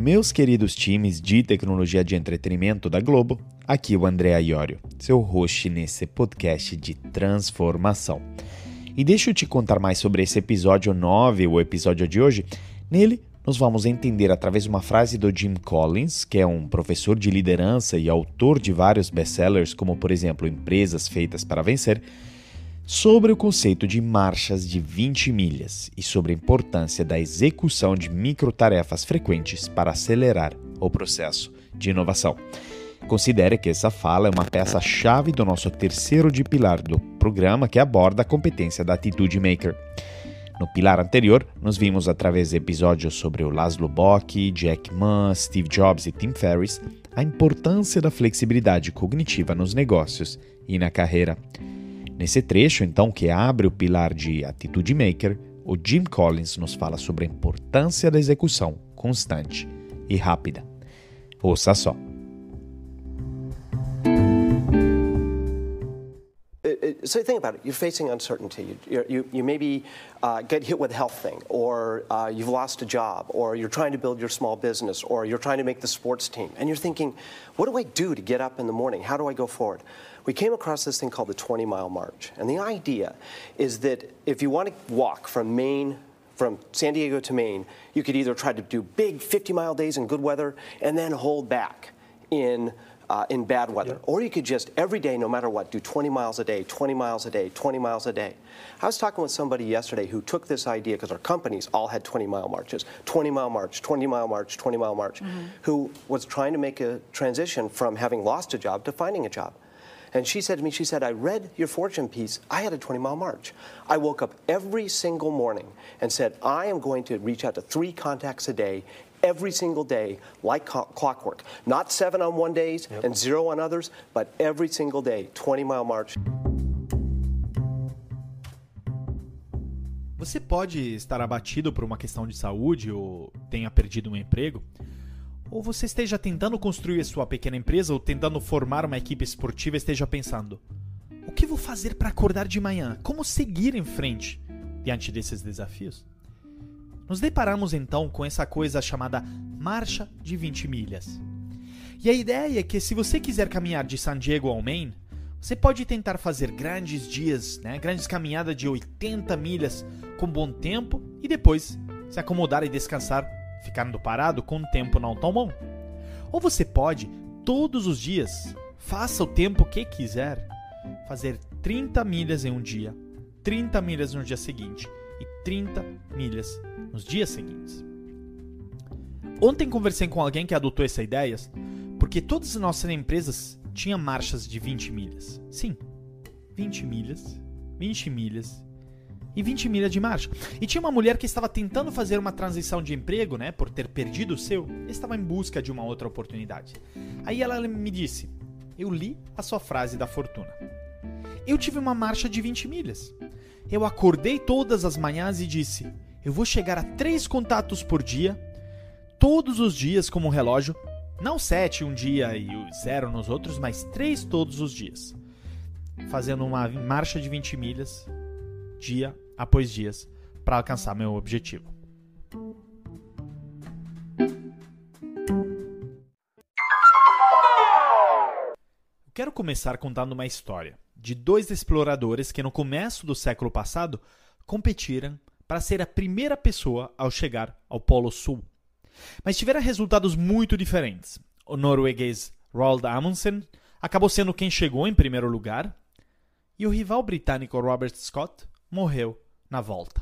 meus queridos times de tecnologia de entretenimento da Globo, aqui o André Iorio, seu host nesse podcast de transformação. E deixa eu te contar mais sobre esse episódio 9, o episódio de hoje. Nele, nós vamos entender através de uma frase do Jim Collins, que é um professor de liderança e autor de vários best-sellers, como por exemplo Empresas Feitas para Vencer, sobre o conceito de marchas de 20 milhas e sobre a importância da execução de microtarefas frequentes para acelerar o processo de inovação. Considere que essa fala é uma peça-chave do nosso terceiro de pilar do programa que aborda a competência da atitude maker. No pilar anterior, nós vimos através de episódios sobre o Laszlo Bock, Jack Ma, Steve Jobs e Tim Ferriss a importância da flexibilidade cognitiva nos negócios e na carreira. Nesse trecho, então, que abre o pilar de Atitude Maker, o Jim Collins nos fala sobre a importância da execução constante e rápida. Ouça só. So think about it. You're facing uncertainty. You, you, you maybe uh, get hit with a health thing, or uh, you've lost a job, or you're trying to build your small business, or you're trying to make the sports team. And you're thinking, what do I do to get up in the morning? How do I go forward? We came across this thing called the 20 mile march. And the idea is that if you want to walk from Maine from San Diego to Maine, you could either try to do big 50 mile days in good weather and then hold back in uh, in bad weather. Yeah. Or you could just every day, no matter what, do 20 miles a day, 20 miles a day, 20 miles a day. I was talking with somebody yesterday who took this idea because our companies all had 20 mile marches 20 mile march, 20 mile march, 20 mile march, mm-hmm. who was trying to make a transition from having lost a job to finding a job. And she said to me, she said, I read your fortune piece. I had a 20 mile march. I woke up every single morning and said, I am going to reach out to three contacts a day every single day like clockwork. Not seven on one days yep. and zero on others, but every single day, 20 mile march. Você pode estar abatido por uma questão de saúde ou tenha perdido um emprego, ou você esteja tentando construir sua pequena empresa ou tentando formar uma equipe esportiva e esteja pensando: o que vou fazer para acordar de manhã? Como seguir em frente diante desses desafios? Nos deparamos então com essa coisa chamada Marcha de 20 Milhas. E a ideia é que se você quiser caminhar de San Diego ao Maine, você pode tentar fazer grandes dias, né, grandes caminhadas de 80 milhas com bom tempo e depois se acomodar e descansar, ficando parado com um tempo não tão bom. Ou você pode, todos os dias, faça o tempo que quiser, fazer 30 milhas em um dia, 30 milhas no dia seguinte e 30 milhas nos dias seguintes. Ontem conversei com alguém que adotou essa ideia, porque todas as nossas empresas tinham marchas de 20 milhas. Sim, 20 milhas, 20 milhas e 20 milhas de marcha. E tinha uma mulher que estava tentando fazer uma transição de emprego, né, por ter perdido o seu, estava em busca de uma outra oportunidade. Aí ela me disse: "Eu li a sua frase da fortuna. Eu tive uma marcha de 20 milhas. Eu acordei todas as manhãs e disse: eu vou chegar a três contatos por dia, todos os dias como um relógio, não sete um dia e zero nos outros, mas três todos os dias, fazendo uma marcha de 20 milhas, dia após dias, para alcançar meu objetivo. Eu quero começar contando uma história de dois exploradores que no começo do século passado competiram para ser a primeira pessoa ao chegar ao Polo Sul. Mas tiveram resultados muito diferentes. O norueguês Roald Amundsen acabou sendo quem chegou em primeiro lugar, e o rival britânico Robert Scott morreu na volta.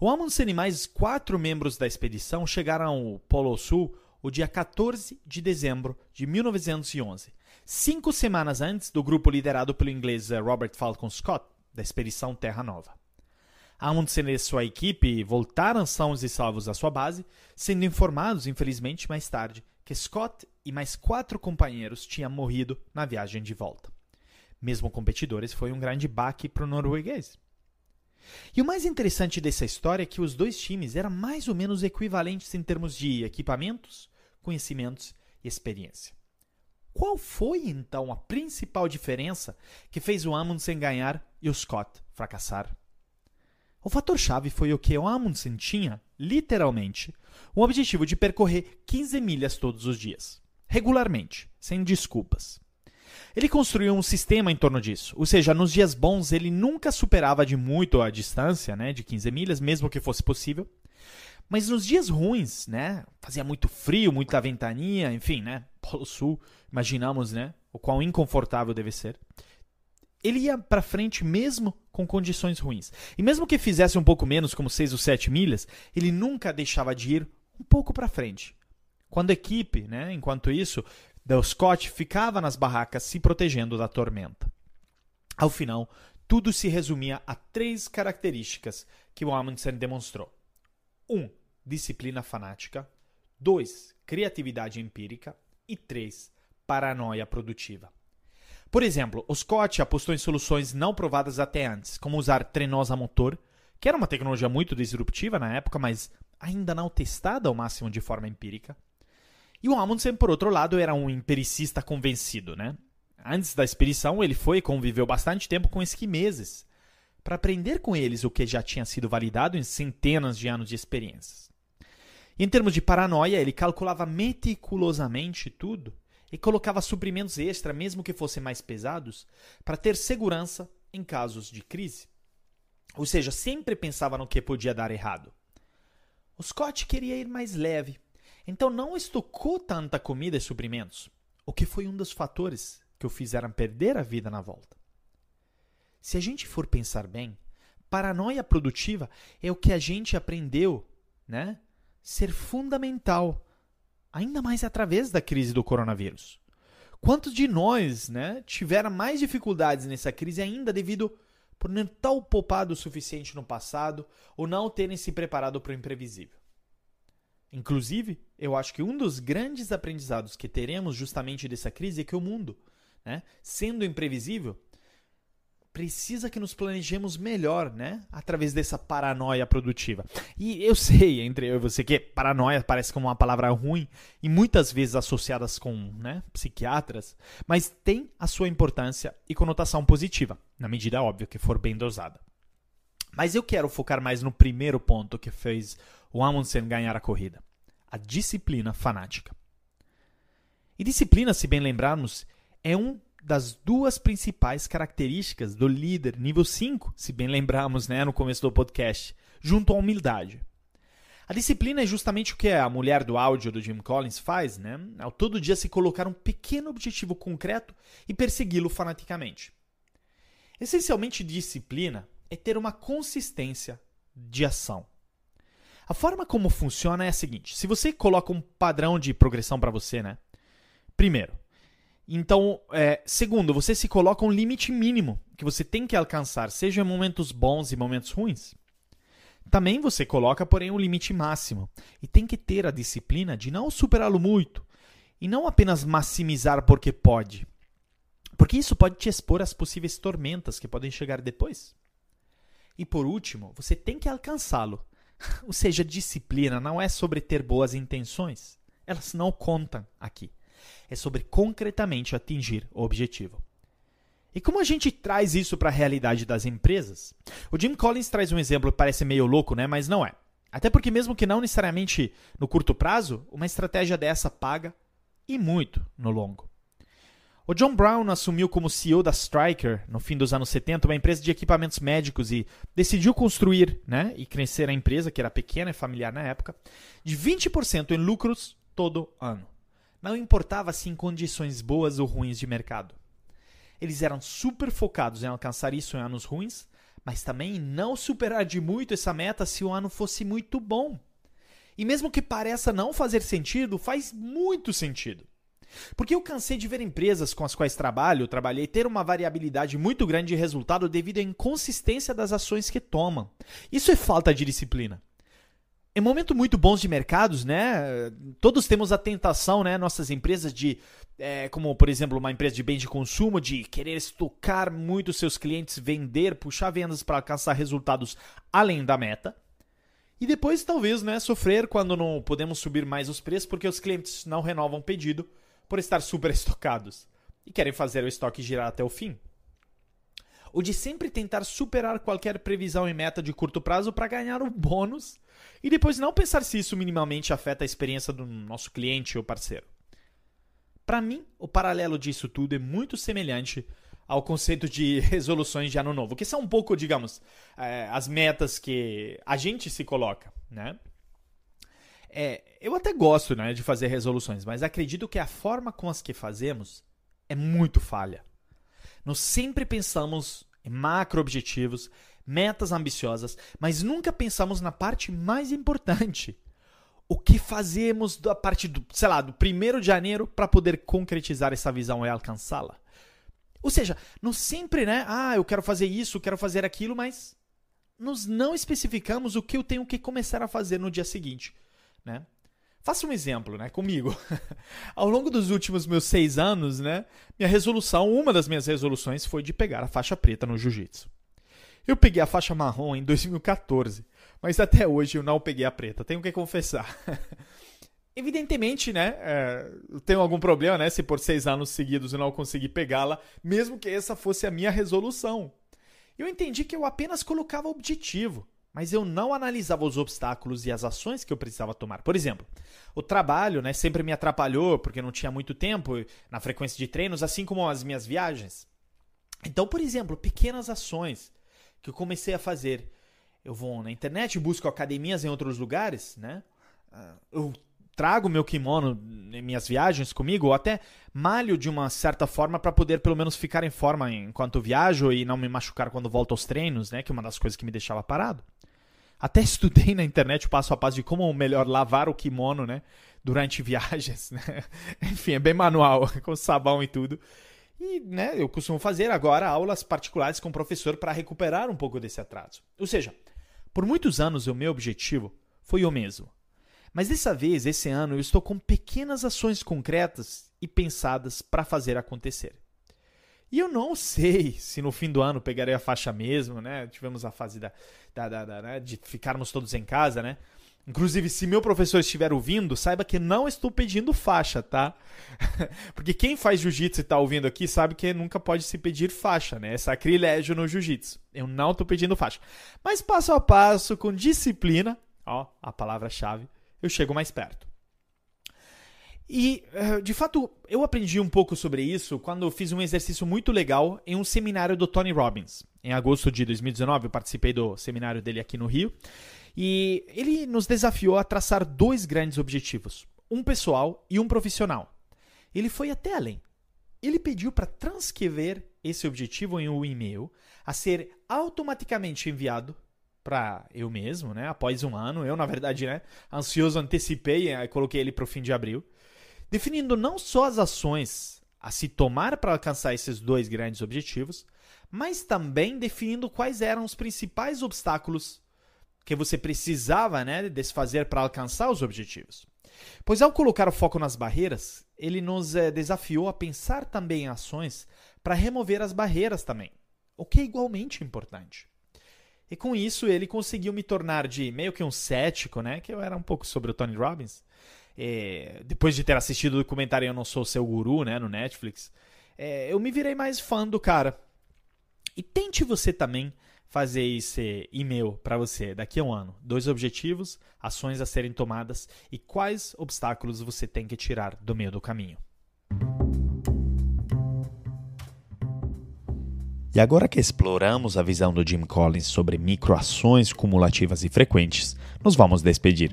O Amundsen e mais quatro membros da expedição chegaram ao Polo Sul o dia 14 de dezembro de 1911, cinco semanas antes do grupo liderado pelo inglês Robert Falcon Scott, da expedição Terra Nova. Amundsen e sua equipe voltaram sãos e salvos à sua base, sendo informados, infelizmente, mais tarde, que Scott e mais quatro companheiros tinham morrido na viagem de volta. Mesmo competidores, foi um grande baque para o norueguês. E o mais interessante dessa história é que os dois times eram mais ou menos equivalentes em termos de equipamentos, conhecimentos e experiência. Qual foi então a principal diferença que fez o Amundsen ganhar e o Scott fracassar? O fator-chave foi o que o Amundsen tinha, literalmente, um objetivo de percorrer 15 milhas todos os dias, regularmente, sem desculpas. Ele construiu um sistema em torno disso, ou seja, nos dias bons ele nunca superava de muito a distância, né, de 15 milhas, mesmo que fosse possível. Mas nos dias ruins, né, fazia muito frio, muita ventania, enfim, né, Polo Sul, imaginamos, né, o quão inconfortável deve ser ele ia para frente mesmo com condições ruins. E mesmo que fizesse um pouco menos, como 6 ou 7 milhas, ele nunca deixava de ir um pouco para frente. Quando a equipe, né, enquanto isso, do Scott ficava nas barracas se protegendo da tormenta. Ao final, tudo se resumia a três características que o Amundsen demonstrou: 1. Um, disciplina fanática. 2. Criatividade empírica. E 3. Paranoia produtiva. Por exemplo, o Scott apostou em soluções não provadas até antes, como usar trenós a motor, que era uma tecnologia muito disruptiva na época, mas ainda não testada ao máximo de forma empírica. E o Amundsen, por outro lado, era um empiricista convencido, né? Antes da expedição, ele foi e conviveu bastante tempo com esquimeses, para aprender com eles o que já tinha sido validado em centenas de anos de experiências. Em termos de paranoia, ele calculava meticulosamente tudo e colocava suprimentos extra, mesmo que fossem mais pesados, para ter segurança em casos de crise. Ou seja, sempre pensava no que podia dar errado. O Scott queria ir mais leve, então não estocou tanta comida e suprimentos, o que foi um dos fatores que o fizeram perder a vida na volta. Se a gente for pensar bem, paranoia produtiva é o que a gente aprendeu, né? Ser fundamental ainda mais através da crise do coronavírus. Quantos de nós né, tiveram mais dificuldades nessa crise ainda devido por não estar poupado o suficiente no passado ou não terem se preparado para o imprevisível? Inclusive, eu acho que um dos grandes aprendizados que teremos justamente dessa crise é que o mundo, né, sendo imprevisível, precisa que nos planejemos melhor, né? Através dessa paranoia produtiva. E eu sei, entre eu e você, que paranoia parece como uma palavra ruim e muitas vezes associadas com né, psiquiatras, mas tem a sua importância e conotação positiva, na medida óbvia que for bem dosada. Mas eu quero focar mais no primeiro ponto que fez o Amundsen ganhar a corrida: a disciplina fanática. E disciplina, se bem lembrarmos, é um das duas principais características do líder nível 5, se bem lembrarmos né, no começo do podcast, junto à humildade. A disciplina é justamente o que a mulher do áudio do Jim Collins faz, né? Ao todo dia se colocar um pequeno objetivo concreto e persegui-lo fanaticamente. Essencialmente, disciplina é ter uma consistência de ação. A forma como funciona é a seguinte: se você coloca um padrão de progressão para você, né? Primeiro, então, é, segundo, você se coloca um limite mínimo que você tem que alcançar, seja em momentos bons e momentos ruins. Também você coloca, porém, um limite máximo e tem que ter a disciplina de não superá-lo muito e não apenas maximizar porque pode, porque isso pode te expor às possíveis tormentas que podem chegar depois. E por último, você tem que alcançá-lo. Ou seja, disciplina não é sobre ter boas intenções. Elas não contam aqui é sobre concretamente atingir o objetivo. E como a gente traz isso para a realidade das empresas? O Jim Collins traz um exemplo que parece meio louco, né? mas não é. Até porque, mesmo que não necessariamente no curto prazo, uma estratégia dessa paga e muito no longo. O John Brown assumiu como CEO da Stryker no fim dos anos 70, uma empresa de equipamentos médicos, e decidiu construir né, e crescer a empresa, que era pequena e familiar na época, de 20% em lucros todo ano. Não importava se em condições boas ou ruins de mercado. Eles eram super focados em alcançar isso em anos ruins, mas também em não superar de muito essa meta se o ano fosse muito bom. E mesmo que pareça não fazer sentido, faz muito sentido. Porque eu cansei de ver empresas com as quais trabalho, trabalhei, ter uma variabilidade muito grande de resultado devido à inconsistência das ações que tomam. Isso é falta de disciplina em momentos muito bons de mercados, né? Todos temos a tentação, né? Nossas empresas de, é, como por exemplo uma empresa de bens de consumo, de querer estocar muito seus clientes, vender, puxar vendas para alcançar resultados além da meta. E depois talvez, né, sofrer quando não podemos subir mais os preços porque os clientes não renovam o pedido por estar super estocados e querem fazer o estoque girar até o fim. Ou de sempre tentar superar qualquer previsão e meta de curto prazo para ganhar um bônus e depois não pensar se isso minimamente afeta a experiência do nosso cliente ou parceiro. Para mim, o paralelo disso tudo é muito semelhante ao conceito de resoluções de ano novo, que são um pouco, digamos, é, as metas que a gente se coloca, né? É, eu até gosto né, de fazer resoluções, mas acredito que a forma com as que fazemos é muito falha. Nós sempre pensamos em macro objetivos, metas ambiciosas, mas nunca pensamos na parte mais importante. O que fazemos a partir do, sei lá, do 1 de janeiro para poder concretizar essa visão e alcançá-la? Ou seja, não sempre, né? Ah, eu quero fazer isso, quero fazer aquilo, mas nós não especificamos o que eu tenho que começar a fazer no dia seguinte, né? Faça um exemplo, né, comigo. Ao longo dos últimos meus seis anos, né, minha resolução, uma das minhas resoluções foi de pegar a faixa preta no jiu-jitsu. Eu peguei a faixa marrom em 2014, mas até hoje eu não peguei a preta, tenho que confessar. Evidentemente, né, é, tenho algum problema, né, se por seis anos seguidos eu não consegui pegá-la, mesmo que essa fosse a minha resolução. Eu entendi que eu apenas colocava objetivo mas eu não analisava os obstáculos e as ações que eu precisava tomar. Por exemplo, o trabalho né, sempre me atrapalhou porque não tinha muito tempo na frequência de treinos, assim como as minhas viagens. Então, por exemplo, pequenas ações que eu comecei a fazer. Eu vou na internet, busco academias em outros lugares, né? Ah, eu trago meu kimono em minhas viagens comigo, ou até malho de uma certa forma para poder pelo menos ficar em forma enquanto viajo e não me machucar quando volto aos treinos, né? Que é uma das coisas que me deixava parado. Até estudei na internet o passo a passo de como melhor lavar o kimono, né? Durante viagens, né? Enfim, é bem manual, com sabão e tudo. E, né, eu costumo fazer agora aulas particulares com o professor para recuperar um pouco desse atraso. Ou seja, por muitos anos o meu objetivo foi o mesmo. Mas dessa vez, esse ano, eu estou com pequenas ações concretas e pensadas para fazer acontecer. E eu não sei se no fim do ano pegarei a faixa mesmo, né? Tivemos a fase da, da, da, da né? de ficarmos todos em casa, né? Inclusive, se meu professor estiver ouvindo, saiba que não estou pedindo faixa, tá? Porque quem faz jiu-jitsu e está ouvindo aqui sabe que nunca pode se pedir faixa, né? É sacrilégio no jiu-jitsu. Eu não estou pedindo faixa. Mas passo a passo, com disciplina, ó, a palavra-chave, eu chego mais perto. E, eh, de fato, eu aprendi um pouco sobre isso quando fiz um exercício muito legal em um seminário do Tony Robbins. Em agosto de 2019, eu participei do seminário dele aqui no Rio. E ele nos desafiou a traçar dois grandes objetivos: um pessoal e um profissional. Ele foi até além. Ele pediu para transcrever esse objetivo em um e-mail a ser automaticamente enviado para eu mesmo, né? Após um ano, eu na verdade, né, ansioso antecipei e coloquei ele para o fim de abril definindo não só as ações a se tomar para alcançar esses dois grandes objetivos, mas também definindo quais eram os principais obstáculos que você precisava né, desfazer para alcançar os objetivos. Pois ao colocar o foco nas barreiras, ele nos é, desafiou a pensar também em ações para remover as barreiras também, o que é igualmente importante. E com isso ele conseguiu me tornar de meio que um cético, né, que eu era um pouco sobre o Tony Robbins, é, depois de ter assistido o documentário Eu Não Sou Seu Guru, né, no Netflix, é, eu me virei mais fã do cara. E tente você também fazer esse e-mail para você daqui a um ano. Dois objetivos, ações a serem tomadas e quais obstáculos você tem que tirar do meio do caminho. E agora que exploramos a visão do Jim Collins sobre microações cumulativas e frequentes, nos vamos despedir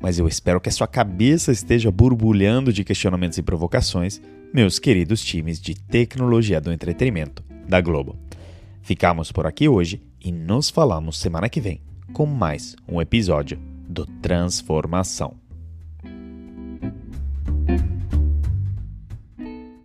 mas eu espero que a sua cabeça esteja borbulhando de questionamentos e provocações, meus queridos times de tecnologia do entretenimento da Globo. Ficamos por aqui hoje e nos falamos semana que vem com mais um episódio do Transformação.